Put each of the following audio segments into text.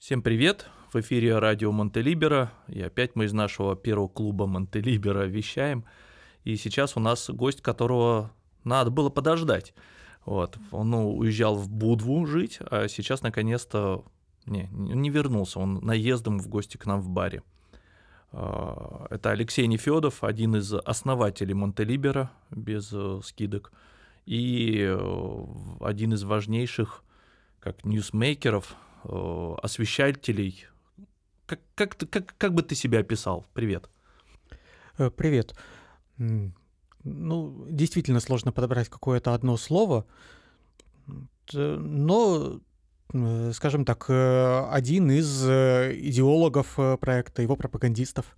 Всем привет! В эфире радио Монтелибера. И опять мы из нашего первого клуба Монтелибера вещаем. И сейчас у нас гость, которого надо было подождать. Вот. Он ну, уезжал в Будву жить, а сейчас наконец-то не, не вернулся. Он наездом в гости к нам в баре. А, это Алексей Нефедов, один из основателей Монтелибера, без э, скидок, и э, один из важнейших как ньюсмейкеров, освещателей. Как, как, как, как бы ты себя описал? Привет. Привет. Ну, действительно сложно подобрать какое-то одно слово, но, скажем так, один из идеологов проекта, его пропагандистов.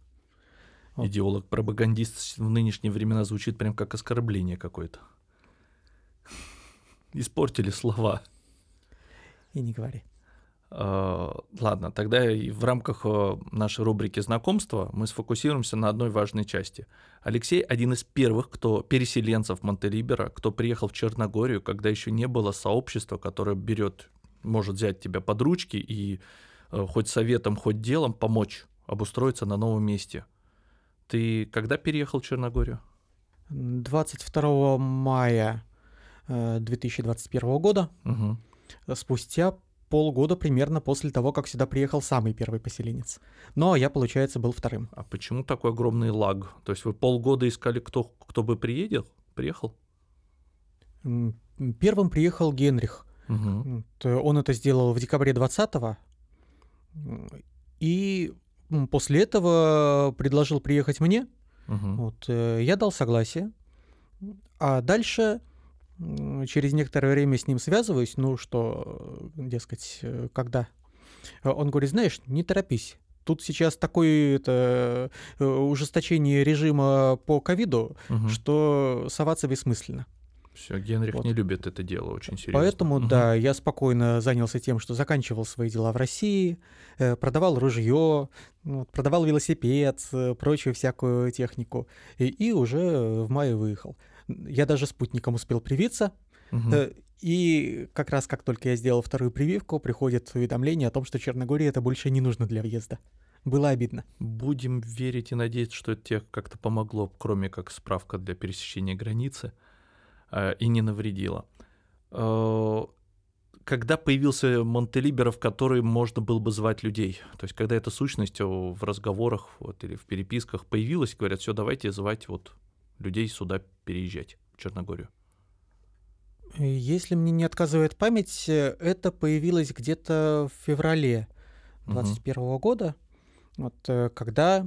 Идеолог-пропагандист в нынешние времена звучит прям как оскорбление какое-то. Испортили слова. И не говори. Uh, ладно, тогда и в рамках uh, нашей рубрики знакомства мы сфокусируемся на одной важной части. Алексей один из первых, кто переселенцев Монтелибера, кто приехал в Черногорию, когда еще не было сообщества, которое берет, может взять тебя под ручки и uh, хоть советом, хоть делом помочь обустроиться на новом месте. Ты когда переехал в Черногорию? 22 мая 2021 года. Угу. Спустя полгода примерно после того, как сюда приехал самый первый поселенец. Но я, получается, был вторым. А почему такой огромный лаг? То есть вы полгода искали, кто, кто бы приедет, приехал? Первым приехал Генрих. Угу. Он это сделал в декабре 20-го. И после этого предложил приехать мне. Угу. Вот, э, я дал согласие. А дальше через некоторое время с ним связываюсь, ну что, дескать, э, когда? Он говорит, знаешь, не торопись. Тут сейчас такое это, э, ужесточение режима по ковиду, угу. что соваться бессмысленно. Все, Генрих вот. не любит это дело очень серьезно. Поэтому, угу. да, я спокойно занялся тем, что заканчивал свои дела в России, э, продавал ружье, продавал велосипед, прочую всякую технику, и, и уже в мае выехал. Я даже спутником успел привиться. Угу. И как раз как только я сделал вторую прививку, приходит уведомление о том, что Черногории это больше не нужно для въезда. Было обидно. Будем верить и надеяться, что это тебе как-то помогло, кроме как справка для пересечения границы, э, и не навредило. Э, когда появился Монтелибера, в который можно было бы звать людей? То есть, когда эта сущность в разговорах вот, или в переписках появилась, говорят, все, давайте звать вот людей сюда переезжать, в Черногорию? Если мне не отказывает память, это появилось где-то в феврале 2021 угу. года, вот, э, когда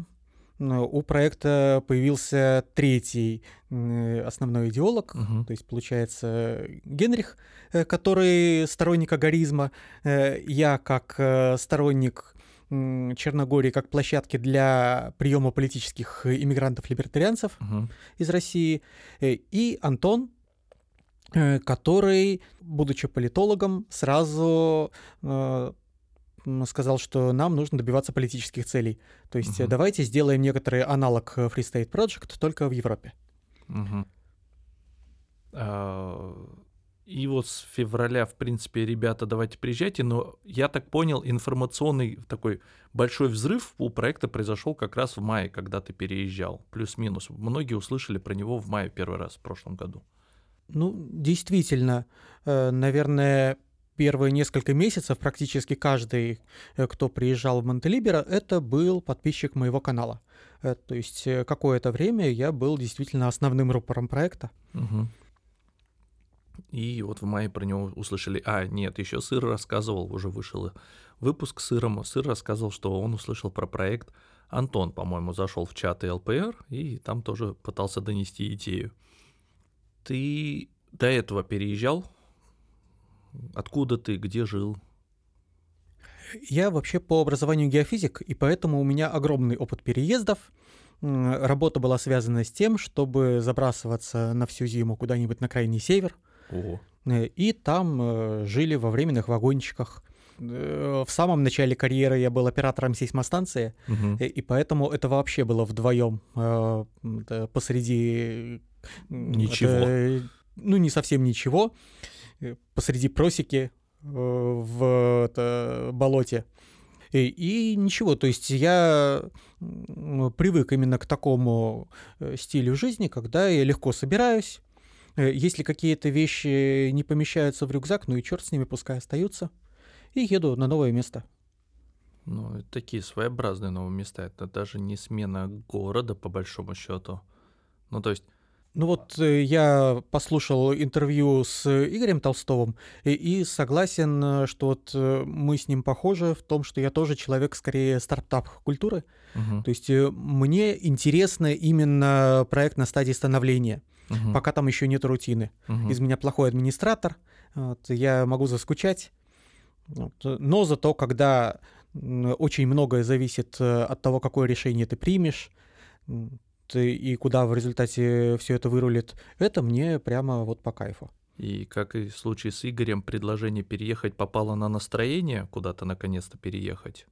у проекта появился третий основной идеолог, угу. то есть, получается, Генрих, э, который сторонник агаризма, э, я как сторонник Черногории как площадки для приема политических иммигрантов-либертарианцев угу. из России, э, и Антон, э, который, будучи политологом, сразу э, сказал, что нам нужно добиваться политических целей. То есть угу. давайте сделаем некоторый аналог Free State Project только в Европе. Угу. И вот с февраля, в принципе, ребята, давайте приезжайте, но я так понял, информационный такой большой взрыв у проекта произошел как раз в мае, когда ты переезжал, плюс-минус. Многие услышали про него в мае первый раз в прошлом году. Ну, действительно, э, наверное, первые несколько месяцев практически каждый, э, кто приезжал в Монтелибера, это был подписчик моего канала. Э, то есть какое-то время я был действительно основным рупором проекта. Угу. И вот в мае про него услышали. А, нет, еще Сыр рассказывал, уже вышел выпуск Сыром. Сыр рассказывал, что он услышал про проект. Антон, по-моему, зашел в чаты ЛПР и там тоже пытался донести идею. Ты до этого переезжал? Откуда ты, где жил? Я вообще по образованию геофизик, и поэтому у меня огромный опыт переездов. Работа была связана с тем, чтобы забрасываться на всю зиму куда-нибудь на крайний север, Ого. Э, и там э, жили во временных вагончиках. Э, в самом начале карьеры я был оператором сейсмостанции, угу. и поэтому это вообще было вдвоем посреди... Ничего. Это, ну, не совсем ничего. Посреди просеки в это, болоте. И, и ничего, то есть я привык именно к такому стилю жизни, когда я легко собираюсь. Э, если какие-то вещи не помещаются в рюкзак, ну и черт с ними, пускай остаются. И еду на новое место. Ну, такие своеобразные новые места. Это даже не смена города, по большому счету. Ну, то есть ну вот э, я послушал интервью с Игорем Толстовым и, и согласен, э, что вот э, мы с ним похожи в том, что я тоже человек скорее стартап-культуры. Угу. То есть мне интересно именно проект на стадии становления, угу. пока там еще нет рутины. Угу. Из меня плохой администратор, вот, я могу заскучать. Вот, но зато, когда очень многое зависит от того, какое решение ты примешь, и куда в результате все это вырулит, это мне прямо вот по кайфу. И как и в случае с Игорем, предложение переехать попало на настроение, куда-то наконец-то переехать?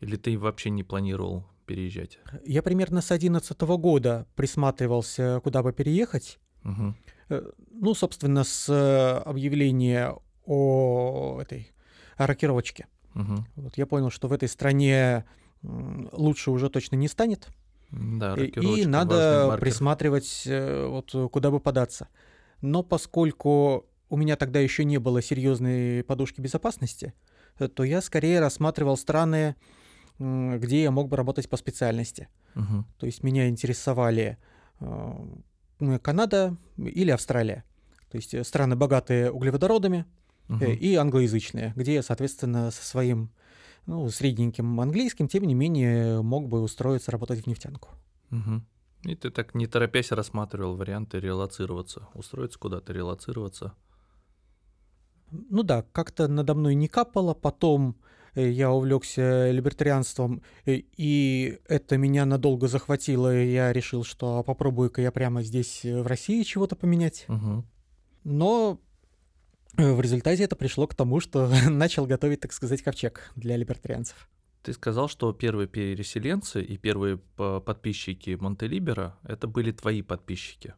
Или ты вообще не планировал переезжать? Я примерно с 2011 года присматривался, куда бы переехать. Угу. Ну, собственно, с э, объявления о этой о рокировочке. Угу. Вот я понял, что в этой стране лучше уже точно не станет. Да, и, и надо присматривать, э, вот куда бы податься. Но поскольку у меня тогда еще не было серьезной подушки безопасности, то я скорее рассматривал страны, где я мог бы работать по специальности. Угу. То есть меня интересовали э, Канада или Австралия. То есть страны богатые углеводородами угу. и англоязычные, где я, соответственно, со своим ну, средненьким английским, тем не менее, мог бы устроиться работать в нефтянку. Угу. И ты так не торопясь рассматривал варианты релацироваться, устроиться куда-то, релацироваться. Ну да, как-то надо мной не капало, потом э, я увлекся либертарианством, э, и это меня надолго захватило, и я решил, что попробую-ка я прямо здесь э, в России чего-то поменять. Угу. Но в результате это пришло к тому, что начал готовить, так сказать, ковчег для либертарианцев. Ты сказал, что первые переселенцы и первые подписчики Монтелибера — это были твои подписчики.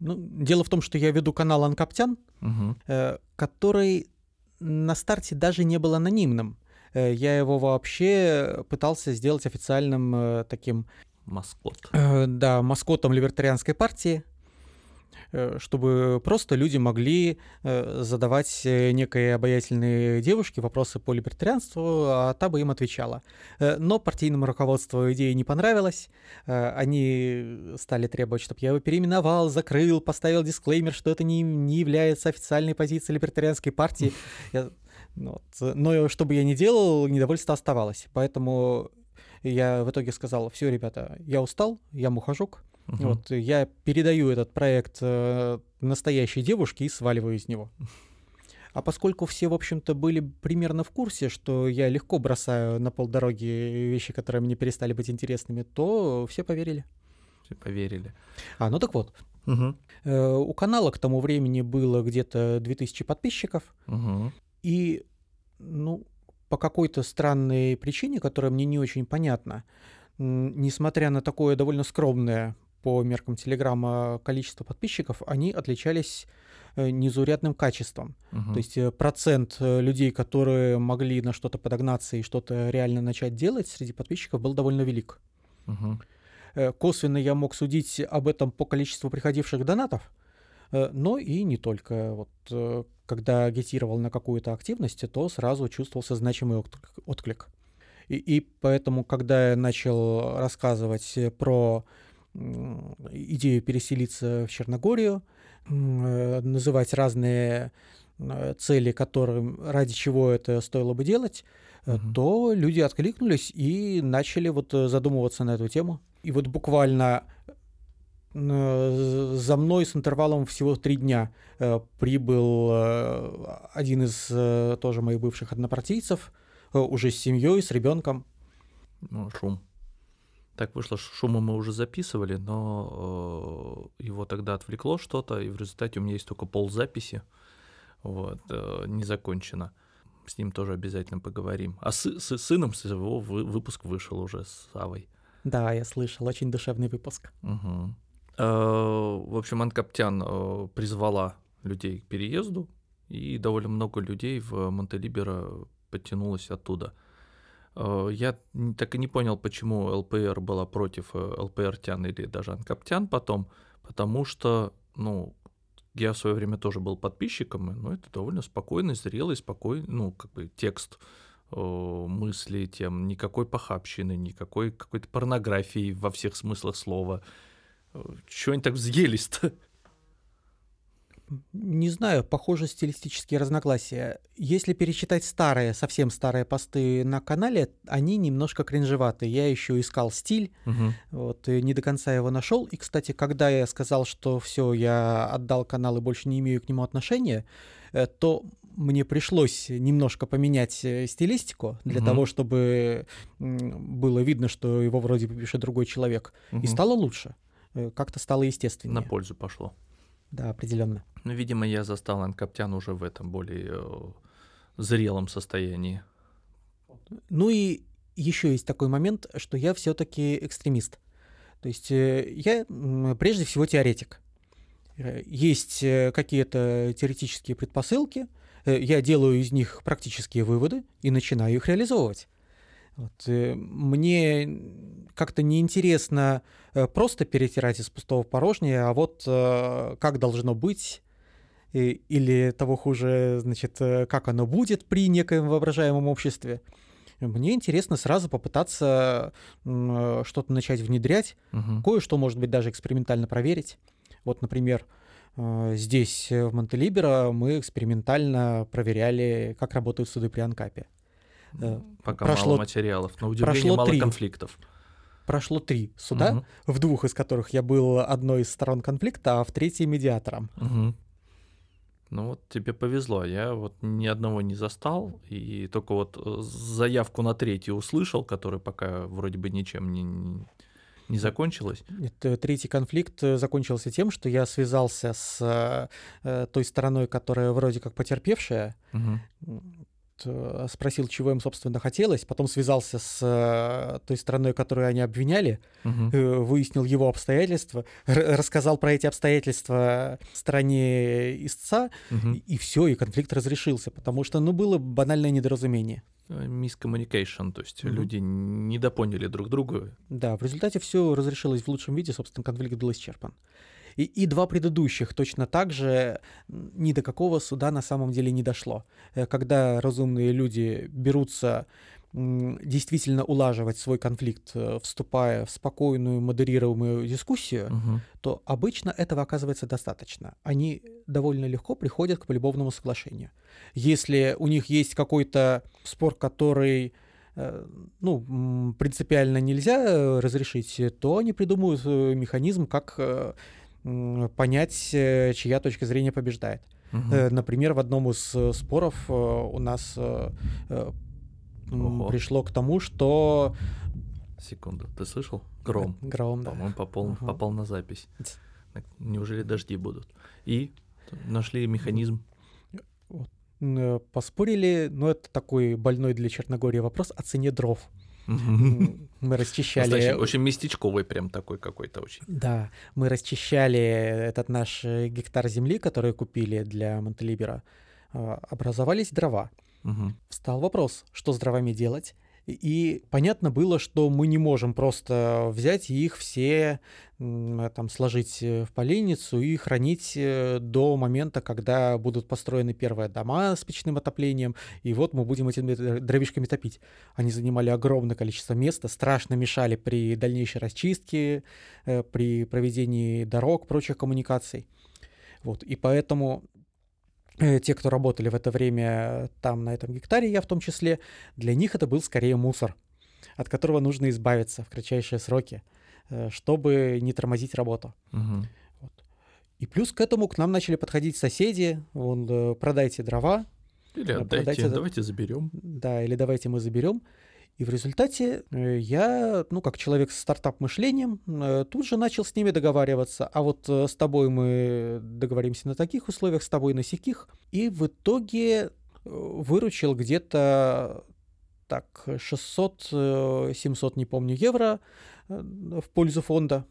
Ну, дело в том, что я веду канал Анкаптян, угу. э, который на старте даже не был анонимным. Э, я его вообще пытался сделать официальным э, таким... Маскот. Э, да, маскотом либертарианской партии. Чтобы просто люди могли задавать некой обаятельной девушке вопросы по либертарианству, а та бы им отвечала. Но партийному руководству идея не понравилась. Они стали требовать, чтобы я его переименовал, закрыл, поставил дисклеймер, что это не, не является официальной позицией либертарианской партии. Я, вот. Но что бы я ни делал, недовольство оставалось. Поэтому я в итоге сказал, все, ребята, я устал, я мухожук, Угу. Вот я передаю этот проект э, настоящей девушке и сваливаю из него. А поскольку все, в общем-то, были примерно в курсе, что я легко бросаю на полдороги вещи, которые мне перестали быть интересными, то все поверили. Все поверили. А, ну так вот. Угу. У канала к тому времени было где-то 2000 подписчиков. Угу. И, ну, по какой-то странной причине, которая мне не очень понятна, несмотря на такое довольно скромное по меркам Телеграма количество подписчиков, они отличались э, незаурядным качеством. Угу. То есть э, процент э, людей, которые могли на что-то подогнаться и что-то реально начать делать среди подписчиков был довольно велик. Угу. Косвенно я мог судить об этом по количеству приходивших донатов, но и не только. Вот, когда агитировал на какую-то активность, то сразу чувствовался значимый отклик. И, и поэтому, когда я начал рассказывать про идею переселиться в Черногорию, э, называть разные э, цели, которым, ради чего это стоило бы делать, угу. то люди откликнулись и начали вот задумываться на эту тему. И вот буквально за мной с интервалом всего три дня прибыл один из тоже моих бывших однопартийцев, уже с семьей, с ребенком. Ну, шум. Так вышло, шума мы уже записывали, но э, его тогда отвлекло что-то, и в результате у меня есть только ползаписи, вот, э, не закончено. С ним тоже обязательно поговорим. А с, с сыном с его вы, выпуск вышел уже с Савой. Да, я слышал, очень душевный выпуск. Угу. Э, в общем, Анкаптян э, призвала людей к переезду, и довольно много людей в Монтелибера подтянулось оттуда. Э, я так и не понял, почему ЛПР была против э, ЛПРтян или даже анкаптян потом, потому что, ну, я в свое время тоже был подписчиком, но это довольно спокойный, зрелый, спокойный, ну, как бы текст мысли, тем, никакой похабщины, никакой какой-то порнографии во всех смыслах слова. Чего они так взъелись-то? не знаю, похоже стилистические разногласия. Если перечитать старые, совсем старые посты на канале, они немножко кринжеваты. Я еще искал стиль, угу. вот, и не до конца его нашел. И, кстати, когда я сказал, что все, я отдал канал и больше не имею к нему отношения, э, то мне пришлось немножко поменять э, стилистику для угу. того, чтобы было видно, что его вроде бы пишет другой человек. Угу. И стало лучше. Э, как-то стало естественнее. На пользу пошло. Да, определенно. Ну, видимо, я застал Анкаптян уже в этом более э, зрелом состоянии. Ну и еще есть такой момент, что я все-таки экстремист. То есть э, я прежде всего теоретик. Есть какие-то теоретические предпосылки, я делаю из них практические выводы и начинаю их реализовывать. Вот, мне как-то неинтересно просто перетирать из пустого порожнее, а вот как должно быть, или того хуже, значит, э, как оно будет при некоем воображаемом обществе. Мне интересно сразу попытаться э, что-то начать внедрять, угу. кое-что, может быть, даже экспериментально проверить. Вот, например, э, здесь, в Монтелиберо, мы экспериментально проверяли, как работают суды при Анкапе. Пока прошло, мало материалов, на удивление прошло мало три, конфликтов. Прошло три суда, угу. в двух из которых я был одной из сторон конфликта, а в третьей медиатором. Угу. Ну вот тебе повезло, я вот ни одного не застал, и только вот э, заявку на третий услышал, который пока вроде бы ничем не, не закончилась. Нет, э, третий конфликт э, закончился тем, что я связался с той стороной, которая вроде как потерпевшая. Угу. Э, спросил, чего им, собственно, хотелось, потом связался с э, той страной, которую они обвиняли, угу. выяснил его обстоятельства, рассказал про эти обстоятельства стране истца, угу. и, и все, и конфликт разрешился, потому что, ну, было банальное недоразумение. Miscommunication, то есть угу. люди недопоняли друг друга. Да, в результате все разрешилось в лучшем виде, собственно, конфликт был исчерпан. И, и два предыдущих точно так же ни до какого суда на самом деле не дошло. Э, когда разумные люди берутся действительно улаживать свой конфликт, э, вступая в спокойную, модерируемую дискуссию, угу. то обычно этого оказывается достаточно. Они довольно легко приходят к полюбовному соглашению. Если у них есть какой-то спор, который э, ну, принципиально нельзя разрешить, то они придумают механизм, как понять, э, чья точка зрения побеждает. Угу. Например, в одном из э, споров у нас Ого. пришло к тому, что... Секунду, ты слышал? Гром. Гром, да. По-моему, попал, угу. попал на запись. Неужели дожди будут? И нашли механизм. Поспорили, но это такой больной для Черногории вопрос о цене дров. Мы расчищали... Значит, очень местечковый прям такой какой-то очень. Да, мы расчищали этот наш э, гектар земли, который купили для Монтелибера. А, образовались дрова. Угу. Встал вопрос, что с дровами делать. И понятно было, что мы не можем просто взять и их все там сложить э, в поленницу и хранить э, до момента, когда будут построены первые дома с печным отоплением, и вот мы будем этими дровишками топить. Они занимали огромное количество места, страшно мешали при дальнейшей расчистке, э, при проведении дорог, прочих коммуникаций. Вот, и поэтому те, кто работали в это время там, на этом гектаре, я в том числе, для них это был скорее мусор, от которого нужно избавиться в кратчайшие сроки, э, чтобы не тормозить работу. Угу. Вот. И плюс к этому к нам начали подходить соседи, вон, э, продайте дрова. Или отдайте, продайте, давайте заберем. Да, или давайте мы заберем. И в результате э, я, ну, как человек с стартап-мышлением, э, тут же начал с ними договариваться. А вот э, с тобой мы договоримся на таких условиях, с тобой на сяких. И в итоге выручил где-то так 600-700, не помню, евро в пользу фонда.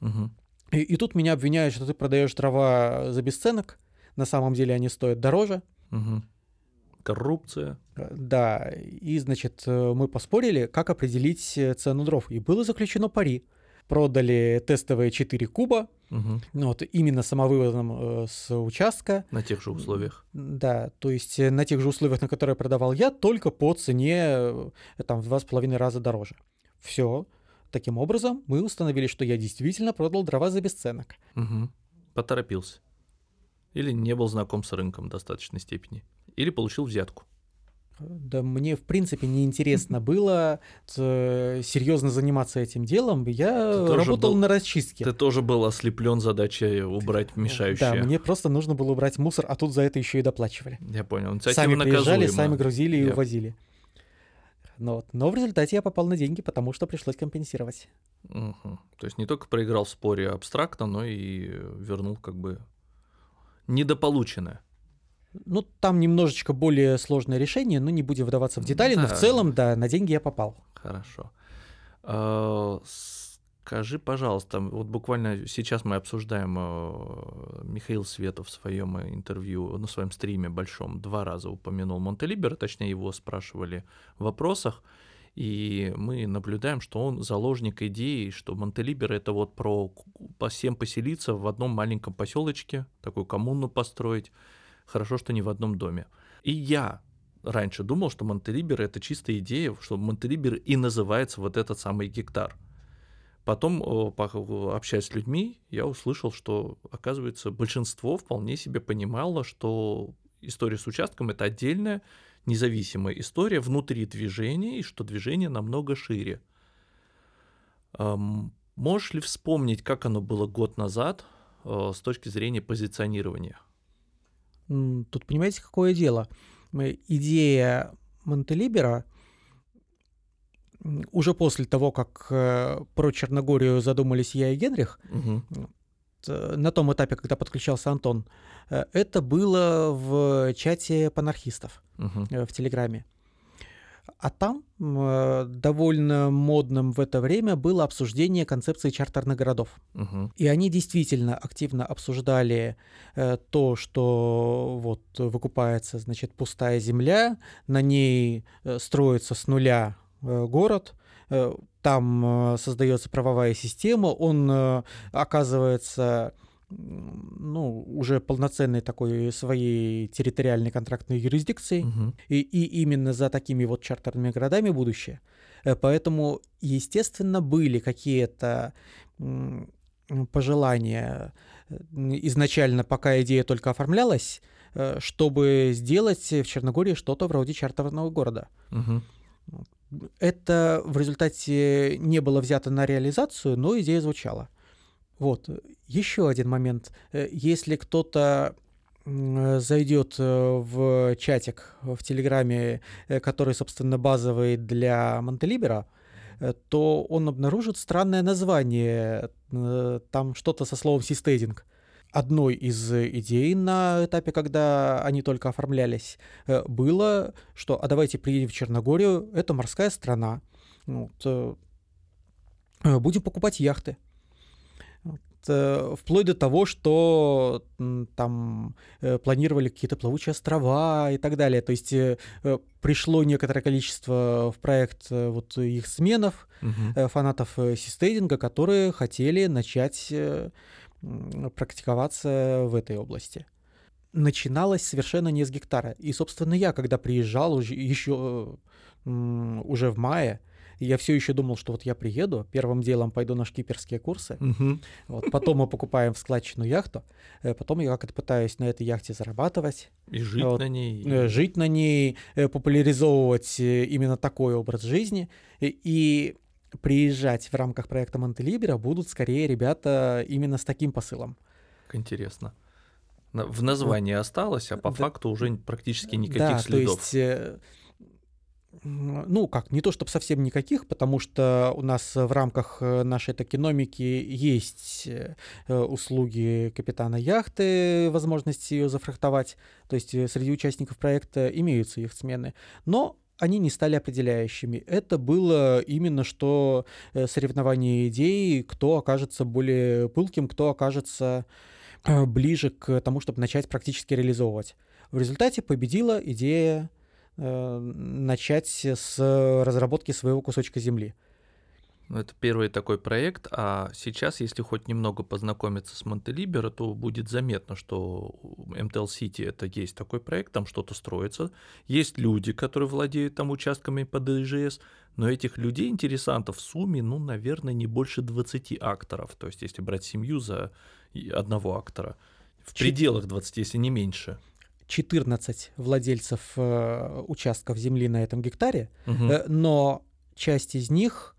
Угу. И, и тут меня обвиняют, что ты продаешь дрова за бесценок. На самом деле они стоят дороже. Угу. Коррупция. Да, и, значит, мы поспорили, как определить цену дров. И было заключено пари. Продали тестовые 4 куба, Угу. вот, именно самовывозом э, с участка. На тех же условиях. Да, то есть э, на тех же условиях, на которые продавал я, только по цене э, там в два с половиной раза дороже. Все. Таким образом, мы установили, что я действительно продал дрова за бесценок. Угу. Поторопился. Или не был знаком с рынком в достаточной степени. Или получил взятку. Да мне, в принципе, неинтересно было э, серьезно заниматься этим делом. Я работал был- на расчистке. Ты тоже был ослеплен задачей убрать мешающее. Да, мне просто нужно было убрать мусор, а тут за это еще и доплачивали. Я понял. Инициатива Сами приезжали, наказуема. сами грузили и Я- увозили. Ну вот. Но в результате я попал на деньги, потому что пришлось компенсировать. Мгм. То есть не только проиграл в споре абстрактно, но и вернул как бы недополученное. Ну, там немножечко более сложное решение, но не будем вдаваться в детали. Но в Да. целом, да, на деньги я попал. Хорошо. А, Скажи, пожалуйста, вот буквально сейчас мы обсуждаем, э, Михаил Светов в своем интервью, на своем стриме большом, два раза упомянул Монтелибер, точнее его спрашивали в вопросах, и мы наблюдаем, что он заложник идеи, что Монтелибер это вот про всем поселиться в одном маленьком поселочке, такую коммуну построить. Хорошо, что не в одном доме. И я раньше думал, что Монтелибер это чистая идея, что Монтелибер и называется вот этот самый гектар. Потом, общаясь с людьми, я услышал, что, оказывается, большинство вполне себе понимало, что история с участком это отдельная, независимая история внутри движения, и что движение намного шире. Можешь ли вспомнить, как оно было год назад э, с точки зрения позиционирования? Тут понимаете, какое дело? Идея Монтелибера уже после того, как э, про Черногорию задумались я и Генрих, э, на том этапе, когда подключался Антон, э, это было в чате панархистов э, в Телеграме. А там э, довольно модным в это время было обсуждение концепции чартерных городов. Мгм. И они действительно активно обсуждали э, то, что вот выкупается, значит, пустая земля, на ней э, строится с нуля э, город, э, там э, создается правовая система, он э, оказывается ну, уже полноценной такой своей территориальной контрактной юрисдикцией. Мгм. И, и именно за такими вот чартерными городами будущее. Э, Поэтому, естественно, были какие-то пожелания э, изначально, пока идея только оформлялась, э, чтобы сделать в Черногории что-то вроде чартерного города. Мгм. Это в результате не было взято на реализацию, но идея звучала. Вот. Еще один момент. Э, Если кто-то м, зайдет э, в чатик в Телеграме, э, который, собственно, базовый для Монтелибера, э, то он обнаружит странное название. э, Там что-то со словом «систейдинг». Одной из идей на этапе, когда они только оформлялись, э, было, что «а давайте приедем в Черногорию, это морская страна, вот, э, э, будем покупать яхты». Э, Вплоть до того, что там э, планировали какие-то плавучие острова и так далее. То есть э, пришло некоторое количество в проект вот их сменов, э, фанатов систейдинга, которые хотели начать практиковаться в этой области. Начиналось совершенно не с гектара. И, собственно, я, когда приезжал уже, еще уже в мае, я все еще думал, что вот я приеду, первым делом пойду на шкиперские курсы, Мгм. вот, потом мы покупаем в складчину яхту, э, потом я как-то пытаюсь на этой яхте зарабатывать, И жить Вот, на ней. э, жить на ней, э, популяризовывать именно такой образ жизни. И, и приезжать в рамках проекта Монтелибера будут скорее ребята именно с таким посылом. Как интересно. В названии осталось, а по Да. факту уже практически никаких да, следов. то есть... Ну, как, не то чтобы совсем никаких, потому что у нас в рамках э, нашей токеномики есть э, э, услуги капитана яхты, возможность ее зафрахтовать. То есть среди участников проекта имеются их смены. Но они не стали определяющими. Это было именно что соревнование идей, кто окажется более пылким, кто окажется ближе к тому, чтобы начать практически реализовывать. В результате победила идея э, начать с разработки своего кусочка земли. Ну, это первый такой проект, а сейчас, если хоть немного познакомиться с Монтелиберо, то будет заметно, что MTL City это есть такой проект, там что-то строится. Есть люди, которые владеют там участками под ИЖС, но этих людей, интересантов в сумме, ну, наверное, не больше 20 акторов. То есть, если брать семью за одного актора, в Чет... пределах 20, если не меньше. 14 владельцев э, участков земли на этом гектаре, угу. э, но часть из них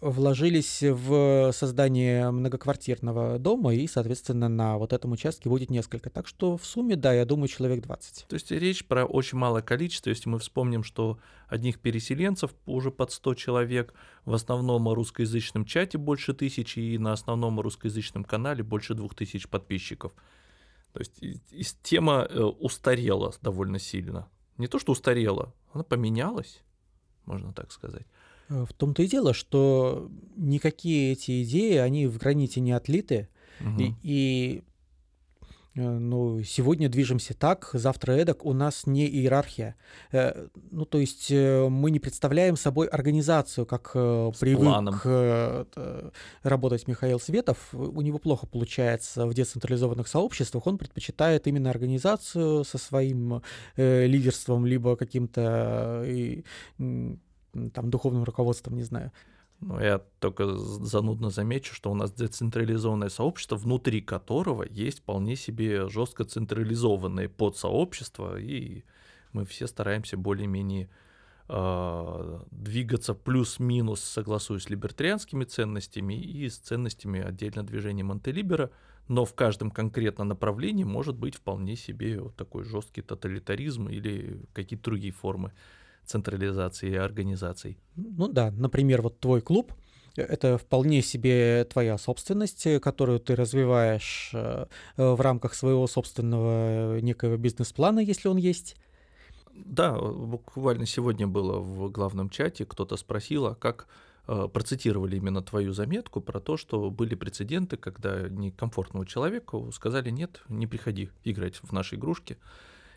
вложились в создание многоквартирного дома, и, соответственно, на вот этом участке будет несколько. Так что в сумме, да, я думаю, человек 20. То есть речь про очень малое количество. Если мы вспомним, что одних переселенцев уже под 100 человек, в основном русскоязычном чате больше тысячи, и на основном русскоязычном канале больше двух тысяч подписчиков. То есть тема э, устарела довольно сильно. Не то, что устарела, она поменялась, можно так сказать. Э, в том-то и дело, что никакие эти идеи, они в граните не отлиты. Угу. И, и ну, сегодня движемся так, завтра эдак, у нас не иерархия. Э, ну, то есть мы не представляем собой организацию, как С привык планом. работать Михаил Светов. У него плохо получается в децентрализованных сообществах. Он предпочитает именно организацию со своим лидерством, либо каким-то там, духовным руководством, не знаю. Ну, я только занудно замечу, что у нас децентрализованное сообщество, внутри которого есть вполне себе жестко централизованные подсообщества, и мы все стараемся более-менее э, двигаться плюс-минус, согласуясь с либертарианскими ценностями и с ценностями отдельно движения Монтелибера, но в каждом конкретном направлении может быть вполне себе вот такой жесткий тоталитаризм или какие-то другие формы централизации организаций. Ну да, например, вот твой клуб, э, это вполне себе твоя собственность, э, которую ты развиваешь э, в рамках своего собственного некого бизнес-плана, если он есть. Да, буквально сегодня было в главном чате, кто-то спросил, а как процитировали именно твою заметку про то, что были прецеденты, когда некомфортному человеку сказали, нет, не приходи играть в наши игрушки.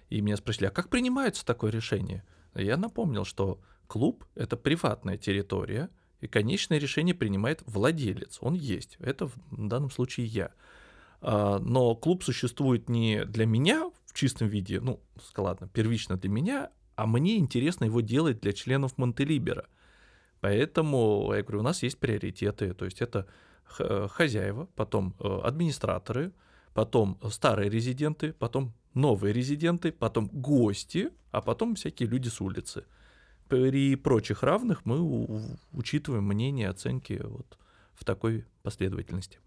И меня спросили, а как принимается такое решение? Я напомнил, что клуб — это приватная территория, и конечное решение принимает владелец. Он есть. Это в данном случае я. А, но клуб существует не для меня в чистом виде, ну, ладно, первично для меня, а мне интересно его делать для членов Монтелибера. Поэтому, я говорю, у нас есть приоритеты, то есть это хозяева, потом э, администраторы, потом старые резиденты, потом новые резиденты, потом гости, а потом всякие люди с улицы. При прочих равных мы учитываем мнение, оценки вот в такой последовательности.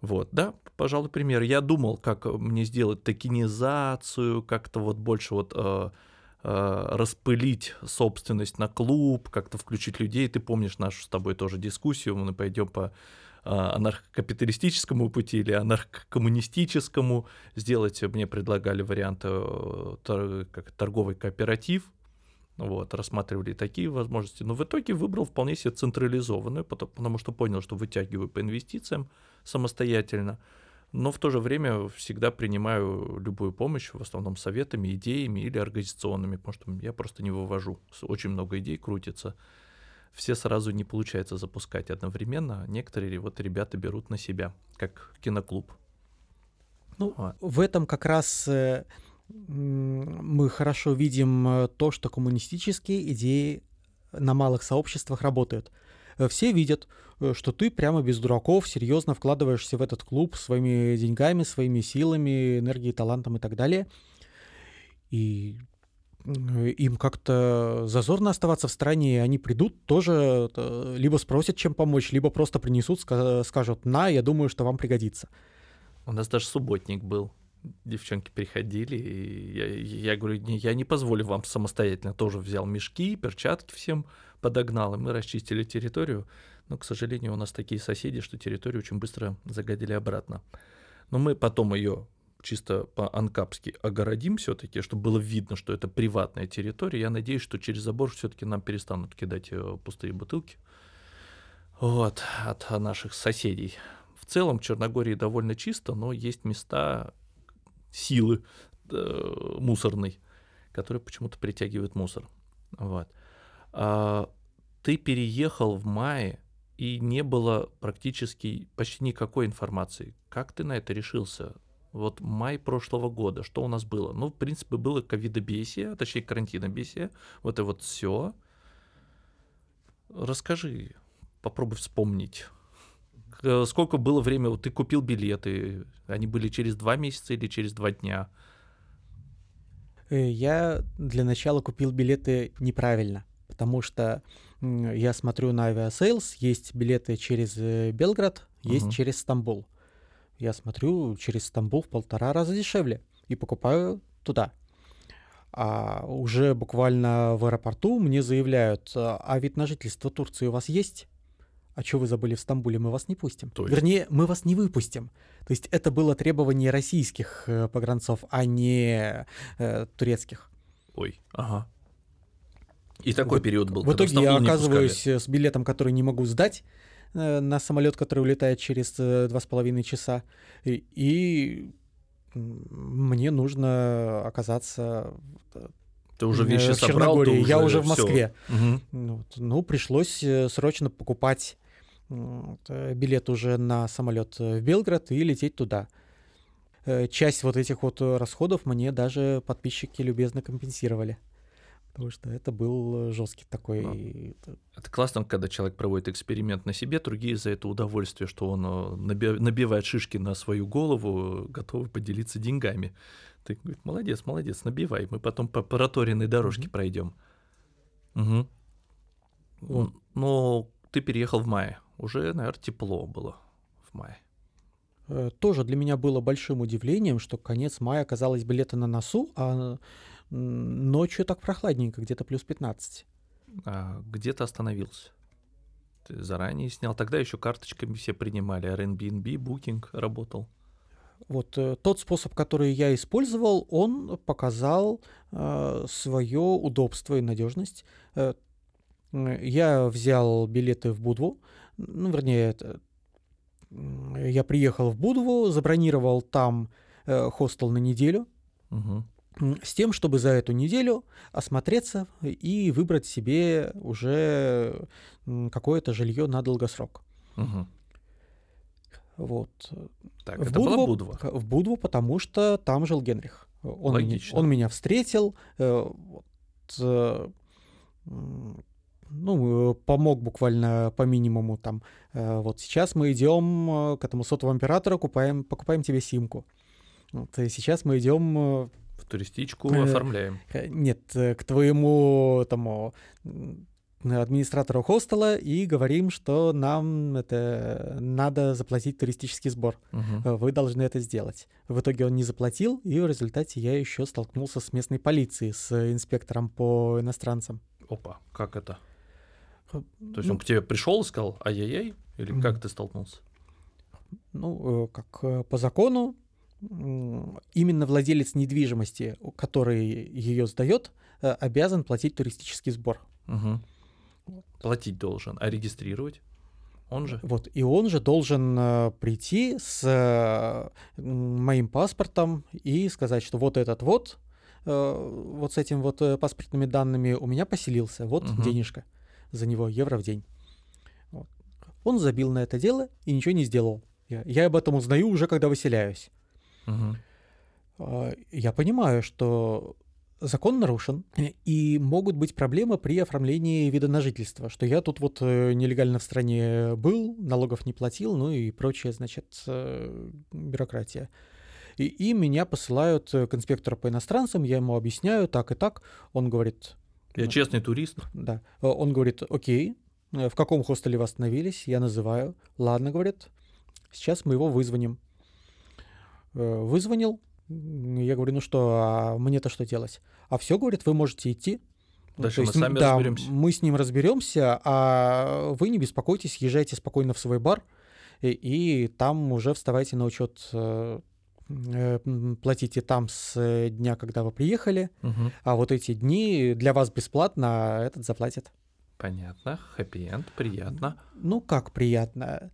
Вот, да, пожалуй, пример. Я думал, как мне сделать токенизацию, как-то вот больше вот э, э, распылить собственность на клуб, как-то включить людей. Ты помнишь нашу с тобой тоже дискуссию, мы пойдем по анархокапиталистическому пути или анархокоммунистическому. Сделать мне предлагали варианты э, как торговый кооператив, вот, рассматривали такие возможности, но в итоге выбрал вполне себе централизованную, потому что понял, что вытягиваю по инвестициям самостоятельно, но в то же время всегда принимаю любую помощь, в основном советами, идеями или организационными, потому что я просто не вывожу. Очень много идей крутится, все сразу не получается запускать одновременно. Некоторые вот ребята берут на себя, как киноклуб. Ну, вот. в этом как раз э, мы хорошо видим э, то, что коммунистические идеи на малых сообществах работают. Э, все видят, что ты прямо без дураков серьезно вкладываешься в этот клуб своими деньгами, своими силами, энергией, талантом и так далее. И им как-то зазорно оставаться в стране, и они придут тоже, либо спросят, чем помочь, либо просто принесут, скажут, на, я думаю, что вам пригодится. У нас даже субботник был. Девчонки приходили, и я, я говорю, не, я не позволю вам самостоятельно. Тоже взял мешки, перчатки всем подогнал, и мы расчистили территорию. Но, к сожалению, у нас такие соседи, что территорию очень быстро загадили обратно. Но мы потом ее чисто по-анкапски огородим все-таки, чтобы было видно, что это приватная территория. Я надеюсь, что через забор все-таки нам перестанут кидать э, пустые бутылки. Вот, от наших соседей. В целом в Черногории довольно чисто, но есть места, силы э, мусорной, которая почему-то притягивает мусор. Вот. А, ты переехал в мае, и не было практически почти никакой информации. Как ты на это решился? Вот май прошлого года, что у нас было? Ну, в принципе, было ковидобесие, точнее, карантинобесие. Вот и вот все. Расскажи, попробуй вспомнить. Сколько было время, вот ты купил билеты, они были через два месяца или через два дня? Э, я для начала купил билеты неправильно, потому что я смотрю на Aviasales, есть билеты через э, Белград, есть угу. через Стамбул. Я смотрю, через Стамбул в полтора раза дешевле и покупаю туда. А уже буквально в аэропорту мне заявляют, а вид на жительство Турции у вас есть? А что вы забыли в Стамбуле? Мы вас не пустим. То есть... Вернее, мы вас не выпустим. То есть это было требование российских э, погранцов, а не э, турецких. Ой, ага. И такой в, период был. В итоге я оказываюсь с билетом, который не могу сдать на самолет, который улетает через э, два с половиной часа. И, и мне нужно оказаться ты уже вещи в собрал, ты уже я уже в Москве. Угу. Ну, пришлось срочно покупать билет уже на самолет в Белград и лететь туда. Часть вот этих вот расходов мне даже подписчики любезно компенсировали. Потому что это был э, жесткий такой. Ну, это классно, когда человек проводит эксперимент на себе, другие за это удовольствие, что он э, набивает шишки на свою голову, готовы поделиться деньгами. Ты говоришь, молодец, молодец, набивай, мы потом по проторенной дорожке mm-hmm. пройдем. Угу. Вот. Ну, ты переехал в мае. Уже, наверное, тепло было в мае. Э, тоже для меня было большим удивлением, что конец мая, казалось бы, лето на носу, а Ночью так прохладненько, где-то плюс 15. А где то остановился? Ты заранее снял? Тогда еще карточками все принимали. Airbnb, Booking работал. Вот э, тот способ, который я использовал, он показал э, свое удобство и надежность. Э, я взял билеты в Будву, ну, вернее, это, я приехал в Будву, забронировал там э, хостел на неделю. Угу с тем, чтобы за эту неделю осмотреться и выбрать себе уже какое-то жилье на долгосрок. Угу. Вот. Так, в это Будву, была Будва? В Будву, потому что там жил Генрих. Он, Логично. он меня встретил, э, вот, э, ну, помог буквально по минимуму там. Э, вот сейчас мы идем к этому сотовому оператору, купаем, покупаем тебе симку. Вот, и сейчас мы идем туристичку э, оформляем. Э, нет, э, к твоему тому администратору хостела и говорим, что нам это надо заплатить туристический сбор. Угу. Вы должны это сделать. В итоге он не заплатил, и в результате я еще столкнулся с местной полицией, с инспектором по иностранцам. Опа, как это? То есть ну, он к тебе пришел и сказал, ай-яй-яй, или как ты столкнулся? Ну, как по закону, именно владелец недвижимости, который ее сдает, э, обязан платить туристический сбор. Угу. Платить должен, а регистрировать? Он же? Вот, и он же должен э, прийти с э, моим паспортом и сказать, что вот этот вот, э, вот с этим вот э, паспортными данными у меня поселился, вот угу. денежка за него, евро в день. Вот. Он забил на это дело и ничего не сделал. Я, я об этом узнаю уже, когда выселяюсь. Угу. Я понимаю, что закон нарушен, и могут быть проблемы при оформлении вида на жительство, что я тут вот э, нелегально в стране был, налогов не платил, ну и прочее, значит, э, бюрократия. И, и меня посылают к инспектору по иностранцам, я ему объясняю так и так, он говорит... Я ну, честный турист. Да. Он говорит, окей, в каком хостеле вы остановились? Я называю. Ладно, говорит, сейчас мы его вызвоним. Э, вызвонил. Я говорю, ну что, а мне-то что делать? А все, говорит, вы можете идти. Дальше мы есть, сами да, разберемся. Мы с ним разберемся, а вы не беспокойтесь, езжайте спокойно в свой бар, и, и там уже вставайте на учет э, э, платите там с дня, когда вы приехали, угу. а вот эти дни для вас бесплатно, а этот заплатит. Понятно, хэппи-энд, приятно. Ну как приятно?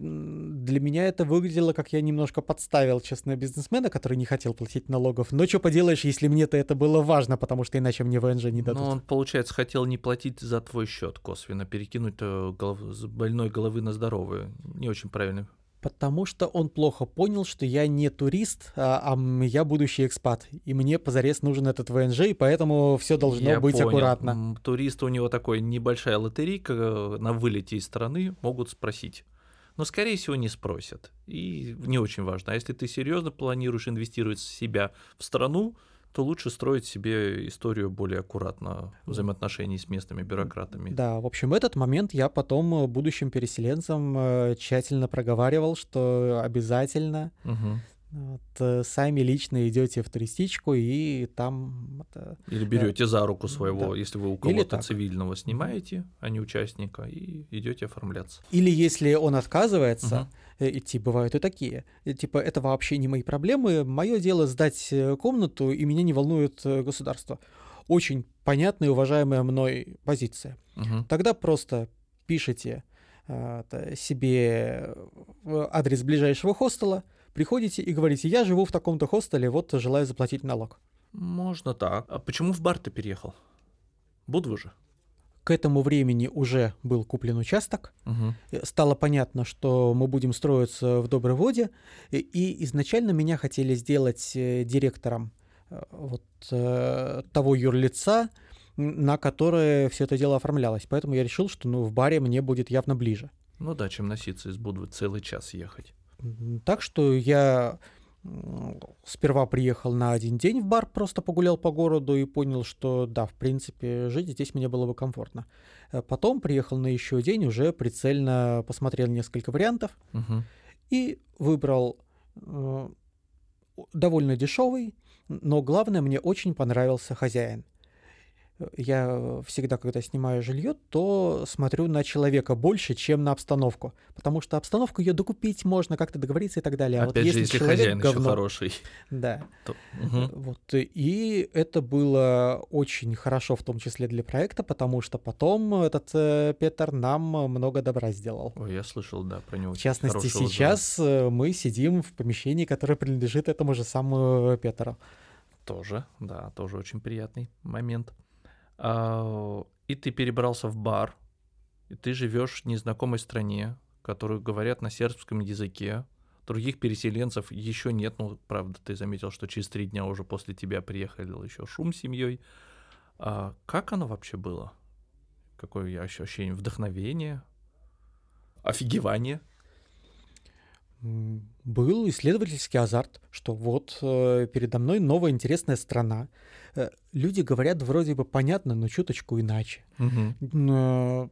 Для меня это выглядело, как я немножко подставил честного бизнесмена, который не хотел платить налогов. Но что поделаешь, если мне-то это было важно, потому что иначе мне ВНЖ не дадут. Ну, он, получается, хотел не платить за твой счет косвенно, перекинуть э, голов... с больной головы на здоровую. Не очень правильно. Потому что он плохо понял, что я не турист, а, а я будущий экспат. И мне позарез нужен этот ВНЖ, и поэтому все должно Я быть понял. аккуратно. Турист у него такой небольшая лотерейка э, на вылете из страны могут спросить. Но, скорее всего, не спросят. И не очень важно. А если ты серьезно планируешь инвестировать в себя в страну, то лучше строить себе историю более аккуратно взаимоотношений с местными бюрократами. Да, в общем, этот момент я потом э, будущим переселенцам э, тщательно проговаривал, что обязательно Мгм. Вот, э, сами лично идете в туристичку и там это, Или берете за руку своего, да. если вы у кого-то цивильного снимаете, а не участника, и идете оформляться. Или если он отказывается, э, идти бывают и такие. э, Типа, это вообще не мои проблемы, мое дело сдать э, комнату, и меня не волнует э, государство. Очень понятная и уважаемая мной позиция. Мгм. Тогда просто пишите э, себе э, адрес ближайшего хостела, приходите и говорите, я живу в таком-то хостеле, вот желаю заплатить налог. Можно так. А почему в бар ты переехал? Будва же. К этому времени уже был куплен участок. Э, стало понятно, что мы будем строиться в доброй воде, и- изначально меня хотели сделать э, директором э, вот э, того юрлица, на которое все это дело оформлялось. Поэтому я решил, что ну, в баре мне будет явно ближе. Ну да, чем носиться из Будвы целый час ехать. Так что я сперва приехал на один день в бар, просто погулял по городу и понял, что да, в принципе, жить здесь мне было бы комфортно. Э, Потом приехал на еще день, уже прицельно посмотрел несколько вариантов, Мгм. и выбрал э, довольно дешевый, но главное, мне очень понравился хозяин. Э, Я всегда, когда снимаю жилье, то смотрю на человека больше, чем на обстановку. Потому что обстановку ее докупить можно, как-то договориться и так далее. А вот Опять же, если человек хозяин еще говно- хороший. Да. то- Мгм. Вот. И это было очень хорошо, в том числе для проекта, потому что потом этот э, Петр нам много добра сделал. Ой, я слышал, да, про него. В частности, сейчас э, мы сидим в помещении, которое принадлежит этому же самому Петру. Тоже, да, тоже очень приятный момент. А, И ты перебрался в бар, и ты живешь в незнакомой стране, которую говорят на сербском языке. Других переселенцев еще нет, ну, правда, ты заметил, что через три дня уже после тебя приехал еще шум с семьей. А как оно вообще было? Какое ощущение? Вдохновение? Офигевание? Был исследовательский азарт, что вот э, передо мной новая интересная страна. Э, Люди говорят вроде бы понятно, но чуточку иначе. Мгм. Э,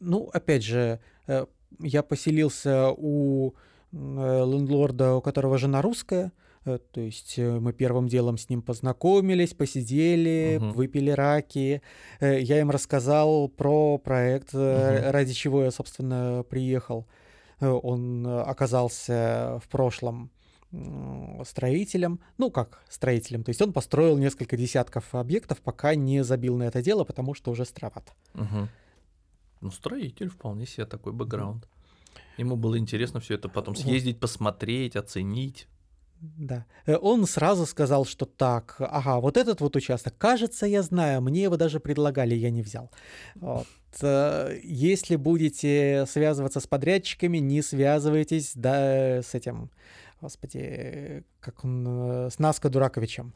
Ну, опять же, э, я поселился у э, лендлорда, у которого жена русская. э, То есть э, мы первым делом с ним познакомились, посидели, Мгм. выпили раки. Э, Я им рассказал про проект, Мгм. ради чего я, собственно, приехал. Э, Он э, оказался в прошлом строителем. Ну, как строителем. То есть он построил несколько десятков объектов, пока не забил на это дело, потому что уже страват. Мгм. Ну, строитель вполне себе такой бэкграунд. Ему было интересно все это потом съездить, посмотреть, оценить. Да. Э, Он сразу сказал, что так, ага, вот этот вот участок, кажется, я знаю, мне его даже предлагали, я не взял. Вот. Э, Если будете связываться с подрядчиками, не связывайтесь да, с этим, господи, как он, э, с Наско Дураковичем.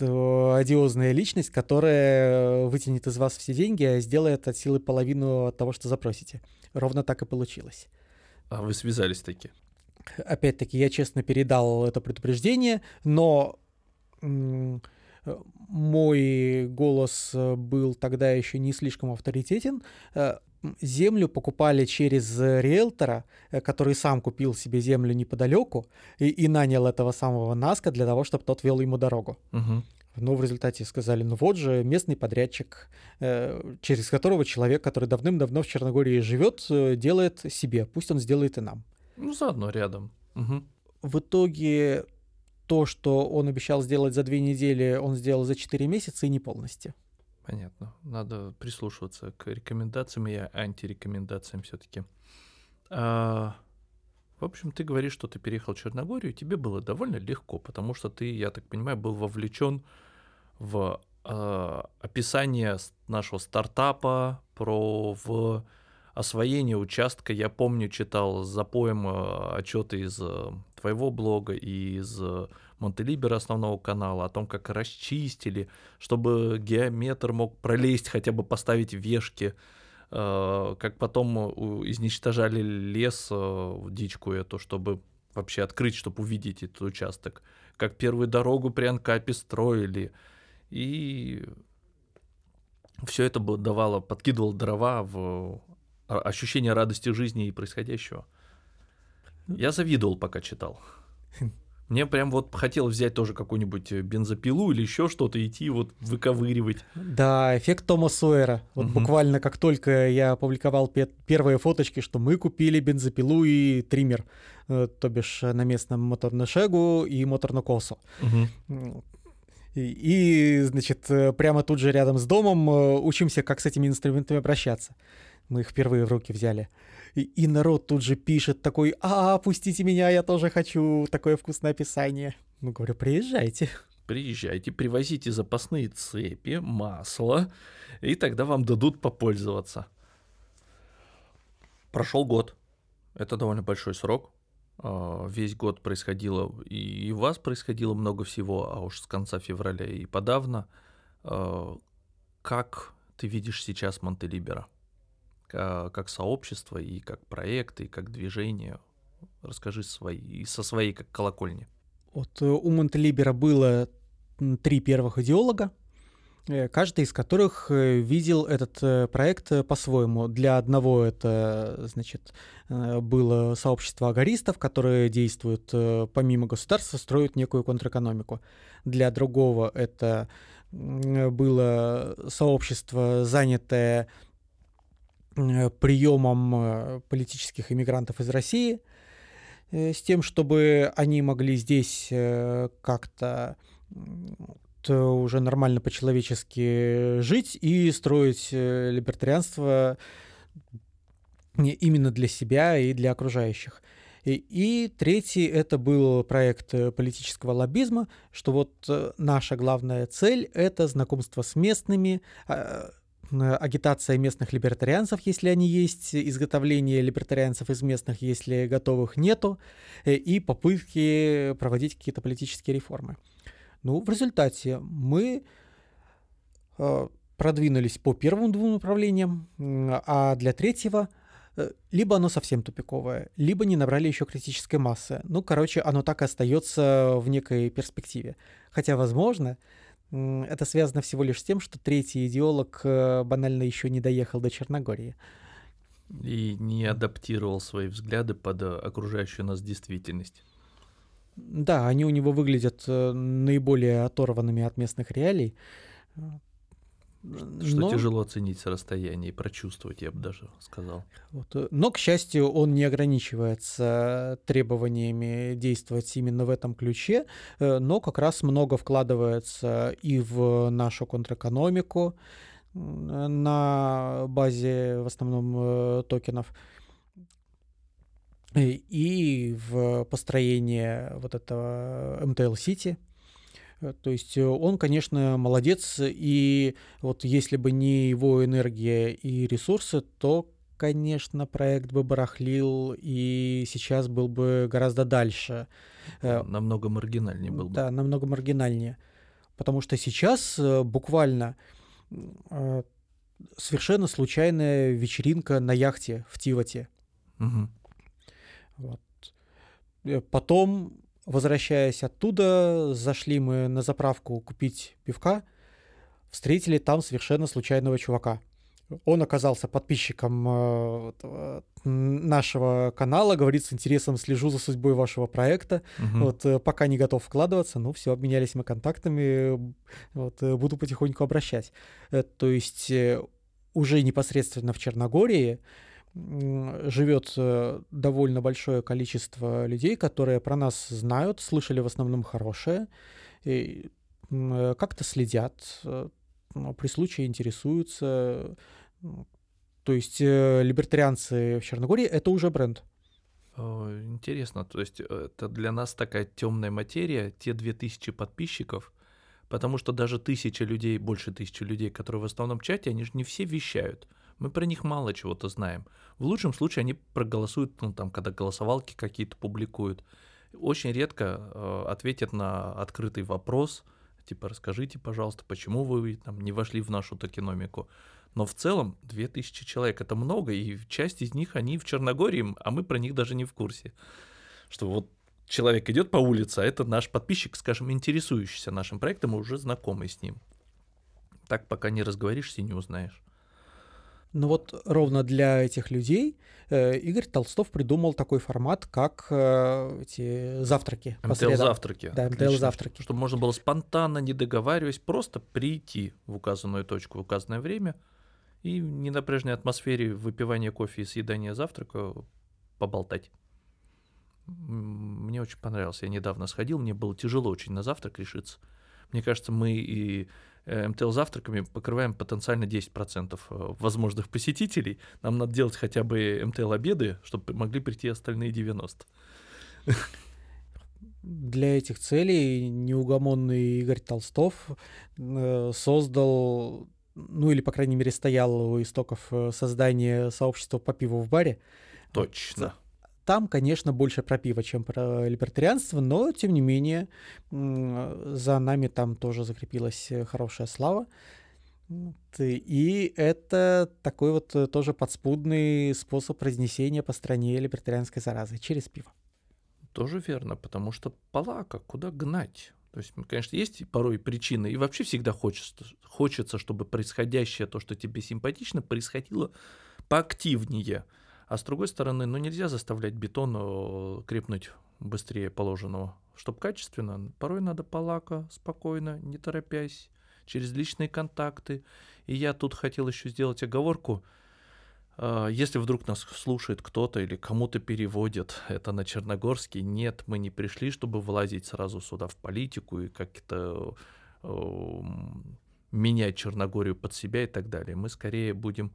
Одиозная личность, которая вытянет из вас все деньги, а сделает от силы половину от того, что запросите. Ровно так и получилось. А вы связались таки. Опять-таки, я честно передал это предупреждение, но мой голос э, был тогда еще не слишком авторитетен. Э, Землю покупали через э, риэлтора, э, который сам купил себе землю неподалеку и, и нанял этого самого Наска для того, чтобы тот вел ему дорогу. Мгм. Но в результате сказали, ну вот же местный подрядчик, э, через которого человек, который давным-давно в Черногории живет, э, делает себе, пусть он сделает и нам. Ну, заодно рядом. Мгм. в итоге то, что он обещал сделать за две недели, он сделал за четыре месяца и не полностью. Понятно. Надо прислушиваться к рекомендациям и антирекомендациям все-таки. А, в общем, ты говоришь, что ты переехал в Черногорию, тебе было довольно легко, потому что ты, я так понимаю, был вовлечен в э, описание нашего стартапа, про в освоение участка. Я помню, читал за поем э, отчеты из твоего блога и из э, Монтелибера основного канала о том, как расчистили, чтобы геометр мог пролезть, хотя бы поставить вешки, как потом изничтожали лес, дичку эту, чтобы вообще открыть, чтобы увидеть этот участок, как первую дорогу при Анкапе строили. И все это давало, подкидывало дрова в ощущение радости жизни и происходящего. Я завидовал, пока читал. Мне прям вот хотелось взять тоже какую-нибудь э, бензопилу или еще что-то, идти вот выковыривать. Да, эффект Тома Сойера. Вот угу. буквально как только я опубликовал первые фоточки, что мы купили бензопилу и триммер, э, то бишь на местном моторную шегу и моторную косу. Угу. И, и, значит, э, прямо тут же рядом с домом учимся, как с этими инструментами обращаться. Мы их впервые в руки взяли. И, и народ тут же пишет такой, а, пустите меня, я тоже хочу такое вкусное описание. Ну, говорю, приезжайте. Приезжайте, привозите запасные цепи, масло, и тогда вам дадут попользоваться. Прошел год. Это довольно большой срок. А, весь год происходило, и у вас происходило много всего, а уж с конца февраля и подавно. А, как ты видишь сейчас Монтелибера? Как сообщество, и как проект, и как движение. Расскажи свои, со своей как колокольни. Вот э, у Монтелибера было три первых идеолога, э, каждый из которых э, видел этот проект по-своему. Для одного это, значит, было сообщество агаристов, которые действуют помимо государства, строят некую контрэкономику. Для другого это было сообщество, занятое приемом э, политических иммигрантов из России э, с тем, чтобы они могли здесь как-то уже нормально по-человечески жить и строить либертарианство именно для себя и для окружающих. И, и третий это был проект политического лоббизма, что вот наша главная цель это знакомство с местными, а, агитация местных либертарианцев, если они есть, изготовление либертарианцев из местных, если готовых нету, э, и попытки проводить какие-то политические реформы. Ну, в результате мы э, продвинулись по первым двум направлениям, а для третьего э, либо оно совсем тупиковое, либо не набрали еще критической массы. Ну, короче, оно так и остается в некой перспективе. Хотя, возможно, это связано всего лишь с тем, что третий идеолог э, банально еще не доехал до Черногории. И не адаптировал свои взгляды под э, окружающую нас действительность. Да, они у него выглядят э, наиболее оторванными от местных реалий. Что но... тяжело оценить с расстояния и прочувствовать, я бы даже сказал. Вот. Э, но, к счастью, он не ограничивается требованиями действовать именно в этом ключе, э, но как раз много вкладывается и в нашу контрэкономику на базе в основном э, токенов, и в построение вот этого Э, то есть э, он, конечно, молодец, и вот если бы не его энергия и ресурсы, то, конечно, проект бы барахлил и сейчас был бы гораздо дальше. Э, намного маргинальнее был бы. Да, намного маргинальнее. Потому что сейчас буквально совершенно случайная вечеринка на яхте в Тивате. Угу. Вот. Потом Возвращаясь оттуда, зашли мы на заправку купить пивка, встретили там совершенно случайного чувака. Он оказался подписчиком э, нашего канала, говорит, с интересом слежу за судьбой вашего проекта. Угу. Вот э, пока не готов вкладываться, ну все, обменялись мы контактами, вот, э, буду потихоньку обращать. То есть уже непосредственно в Черногории живет э, довольно большое количество людей, которые про нас знают, слышали в основном хорошее, и как-то следят, э, при случае интересуются. То есть э, либертарианцы в Черногории это уже бренд. Интересно, то есть это для нас такая темная материя, те 2000 подписчиков, потому что даже тысяча людей, больше тысячи людей, которые в основном чате, они же не все вещают. Мы про них мало чего-то знаем. В лучшем случае они проголосуют, ну там, когда голосовалки какие-то публикуют. Очень редко э, ответят на открытый вопрос, типа расскажите, пожалуйста, почему вы там не вошли в нашу токеномику. Но в целом 2000 человек это много, и часть из них они в Черногории, а мы про них даже не в курсе. Что вот человек идет по улице, а это наш подписчик, скажем, интересующийся нашим проектом и уже знакомый с ним. Так пока не разговоришься и не узнаешь. Но вот ровно для этих людей э, Игорь Толстов придумал такой формат, как э, эти завтраки. МТЛ-завтраки. Да, МТЛ-завтраки. Чтобы можно было спонтанно, не договариваясь, просто прийти в указанную точку в указанное время и в ненапряжной атмосфере выпивания кофе и съедания завтрака поболтать. Мне очень понравилось. Я недавно сходил, мне было тяжело очень на завтрак решиться. Мне кажется, мы и Э, МТЛ завтраками покрываем потенциально 10% э, возможных посетителей. Нам надо делать хотя бы МТЛ обеды, чтобы могли прийти остальные 90. Для этих целей неугомонный Игорь Толстов э, создал, ну или, по крайней мере, стоял у истоков создания сообщества по пиву в баре. Точно. Там, конечно, больше про пиво, чем про либертарианство, но, тем не менее, за нами там тоже закрепилась э, хорошая слава. И это такой вот э, тоже подспудный способ разнесения по стране либертарианской заразы через пиво. Тоже верно, потому что палака, куда гнать? То есть, конечно, есть порой причины, и вообще всегда хочется, хочется, чтобы происходящее, то, что тебе симпатично, происходило поактивнее. А с другой стороны, ну нельзя заставлять бетон э, крепнуть быстрее положенного. Чтобы качественно, порой надо полака, спокойно, не торопясь, через личные контакты. И я тут хотел еще сделать оговорку. А, если вдруг нас слушает кто-то или кому-то переводят это на черногорский, нет, мы не пришли, чтобы вылазить сразу сюда в политику и как-то э, менять Черногорию под себя и так далее. Мы скорее будем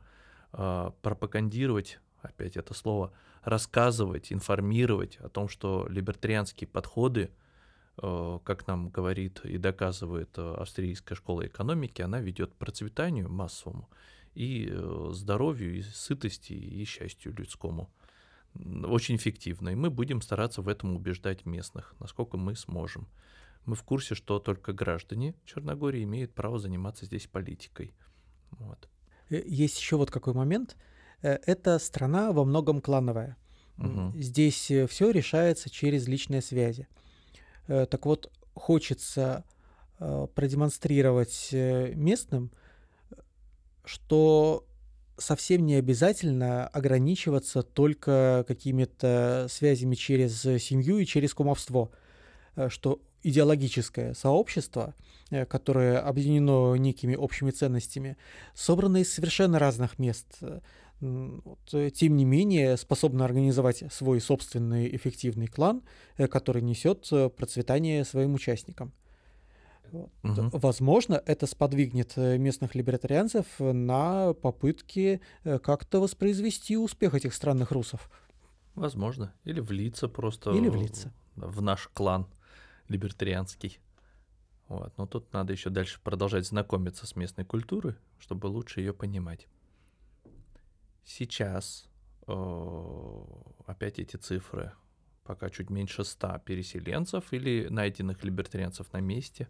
э, пропагандировать опять это слово, рассказывать, информировать о том, что либертарианские подходы, э, как нам говорит и доказывает э, австрийская школа экономики, она ведет к процветанию массовому и э, здоровью, и сытости, и счастью людскому. Очень эффективно. И мы будем стараться в этом убеждать местных, насколько мы сможем. Мы в курсе, что только граждане Черногории имеют право заниматься здесь политикой. Вот. Есть еще вот какой момент – это страна во многом клановая. Угу. Здесь э, все решается через личные связи. Э, так вот, хочется продемонстрировать местным, что совсем не обязательно ограничиваться только какими-то связями через семью и через кумовство, что идеологическое сообщество, которое объединено некими общими ценностями, собрано из совершенно разных мест Э, тем не менее способна организовать свой собственный эффективный клан, э, который несет э, процветание своим участникам. Вот. Угу. Возможно, это сподвигнет местных либертарианцев на попытки как-то воспроизвести успех этих странных русов. Возможно. Или влиться просто Или влиться. в наш клан либертарианский. Вот. Но тут надо еще дальше продолжать знакомиться с местной культурой, чтобы лучше ее понимать. Сейчас э, опять эти цифры, пока чуть меньше 100 переселенцев или найденных либертарианцев на месте,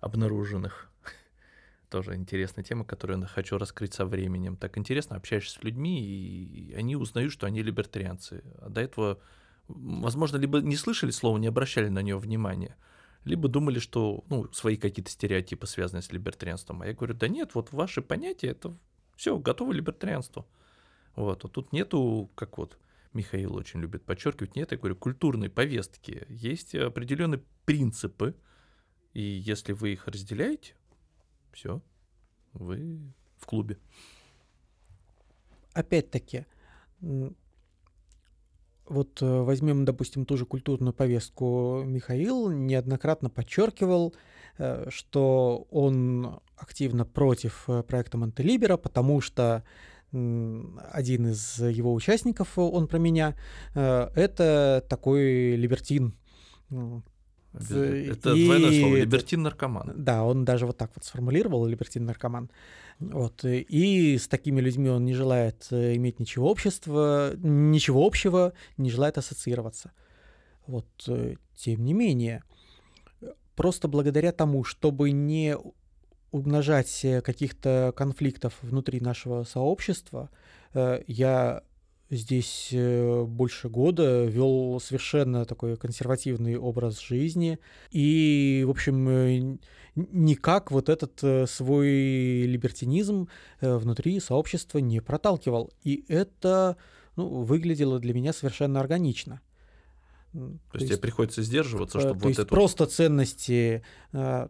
обнаруженных. Тоже интересная тема, которую я хочу раскрыть со временем. Так интересно, общаешься с людьми, и они узнают, что они либертарианцы. А до этого, возможно, либо не слышали слова, не обращали на него внимания, либо думали, что ну, свои какие-то стереотипы связаны с либертарианством. А я говорю, да нет, вот ваши понятия, это все, готово либертарианство. Вот, а тут нету, как вот Михаил очень любит подчеркивать, нет, я говорю, культурной повестки. Есть определенные принципы, и если вы их разделяете, все, вы в клубе. Опять-таки, вот э, возьмем, допустим, ту же культурную повестку. Михаил неоднократно подчеркивал, э, что он активно против э, проекта Монтелибера, потому что один из его участников, он про меня, э, это такой либертин. Это и... двойное слово, либертин-наркоман. Да, он даже вот так вот сформулировал, либертин-наркоман. Вот. И с такими людьми он не желает э, иметь ничего общества, ничего общего, не желает ассоциироваться. Вот. Э, тем не менее, просто благодаря тому, чтобы не умножать каких-то конфликтов внутри нашего сообщества, э, я здесь э, больше года вел совершенно такой консервативный образ жизни и, в общем, э, никак вот этот свой либертинизм внутри сообщества не проталкивал. И это ну, выглядело для меня совершенно органично. То, то есть, есть тебе приходится сдерживаться, чтобы то вот есть эту... просто ценности Э,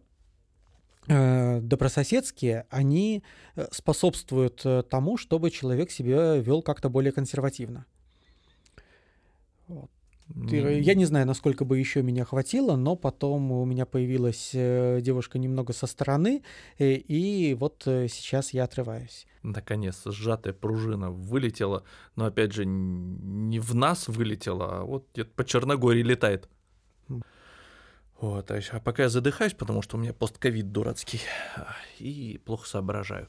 добрососедские, они э, способствуют э, тому, чтобы человек себя вел как-то более консервативно. Вот. Я не знаю, насколько бы еще меня хватило, но потом у меня появилась девушка немного со стороны, и вот сейчас я отрываюсь. Наконец, сжатая пружина вылетела, но опять же не в нас вылетела, а вот где-то по Черногории летает. Вот, а пока я задыхаюсь, потому что у меня постковид дурацкий и плохо соображаю.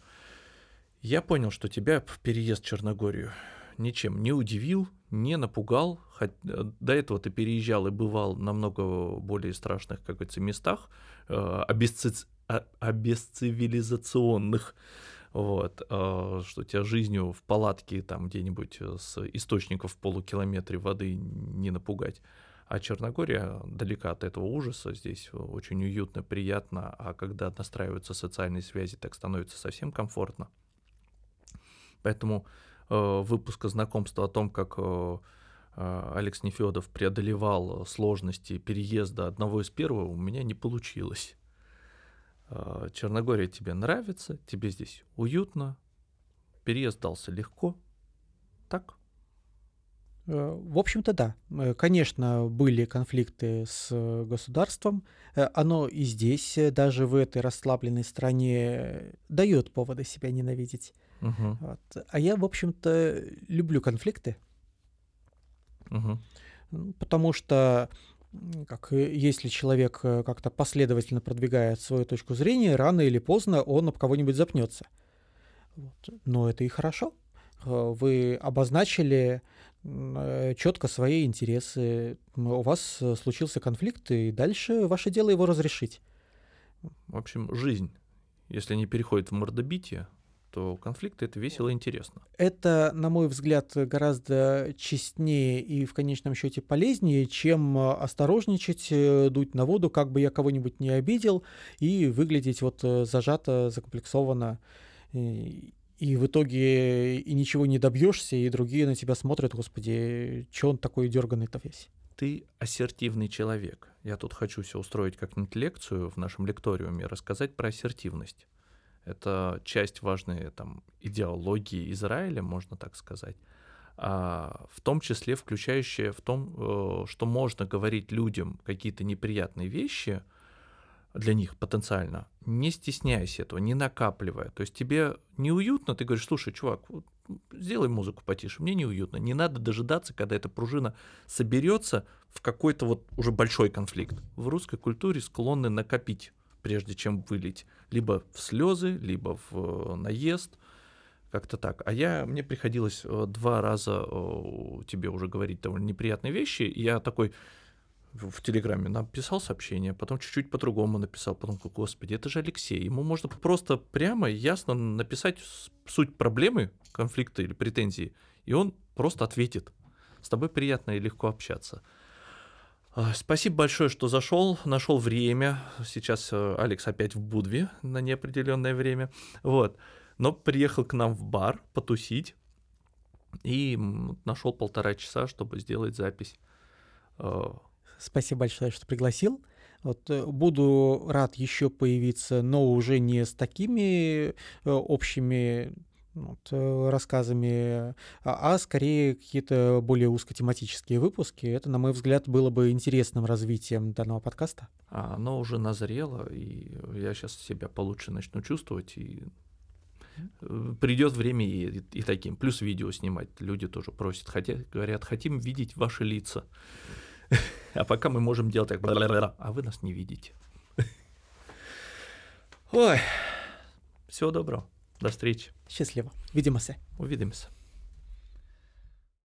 Я понял, что тебя в переезд в Черногорию ничем не удивил, не напугал. Хоть э, до этого ты переезжал и бывал намного более страшных, как говорится, местах, э, обесци... А, обесцивилизационных. Вот, э, что тебя жизнью в палатке там где-нибудь с источников в полукилометре воды не напугать. А Черногория далека от этого ужаса, здесь очень уютно, приятно, а когда настраиваются социальные связи, так становится совсем комфортно. Поэтому э, выпуска знакомства о том, как э, э Алекс Нефедов преодолевал сложности переезда одного из первого, у меня не получилось. Э, Черногория тебе нравится, тебе здесь уютно, переезд дался легко, так? Э, в общем-то, да. Э, конечно, были конфликты с государством. Э, оно и здесь, даже в этой расслабленной стране, дает поводы себя ненавидеть. Угу. Вот. А я, в общем-то, люблю конфликты. Угу. Потому что как, если человек как-то последовательно продвигает свою точку зрения, рано или поздно он об кого-нибудь запнется. Вот. Но это и хорошо. Вы обозначили четко свои интересы. У вас э, случился конфликт, и дальше ваше дело его разрешить. В общем, жизнь, если не переходит в мордобитие, то конфликты это весело и интересно. Это, на мой взгляд, гораздо честнее и в конечном счете полезнее, чем э, осторожничать, дуть на воду, как бы я кого-нибудь не обидел, и выглядеть вот зажато, закомплексованно и в итоге и ничего не добьешься, и другие на тебя смотрят, господи, что он такой дерганный-то весь? Ты ассертивный человек. Я тут хочу все устроить как-нибудь лекцию в нашем лекториуме, рассказать про ассертивность. Это часть важной там, идеологии Израиля, можно так сказать. А, в том числе включающая в том, э, что можно говорить людям какие-то неприятные вещи – для них потенциально, не стесняйся этого, не накапливая. То есть тебе неуютно, ты говоришь, слушай, чувак, вот, сделай музыку потише, мне неуютно. Не надо дожидаться, когда эта пружина соберется в какой-то вот уже большой конфликт. В русской культуре склонны накопить, прежде чем вылить. Либо в слезы, либо в э, наезд, как-то так. А я, мне приходилось э, два раза тебе уже говорить довольно неприятные вещи, я такой, в Телеграме написал сообщение, потом чуть-чуть по-другому написал, потом, господи, это же Алексей. Ему можно просто прямо ясно написать суть проблемы, конфликта или претензии, и он просто ответит. С тобой приятно и легко общаться. А, спасибо большое, что зашел, нашел время. Сейчас э, Алекс опять в Будве на неопределенное время. Вот. Но приехал к нам в бар потусить и нашел полтора часа, чтобы сделать запись э, Спасибо большое, что пригласил. Вот, э, буду рад еще появиться, но уже не с такими э, общими вот, э, рассказами, а, а скорее какие-то более узкотематические выпуски. Это, на мой взгляд, было бы интересным развитием данного подкаста. А оно уже назрело, и я сейчас себя получше начну чувствовать, и Придет время и, и таким. Плюс видео снимать. Люди тоже просят. Хотят, говорят, хотим видеть ваши лица. А пока мы можем делать так, а вы нас не видите. Ой, всего доброго. До встречи. Счастливо. Видимося. Увидимся.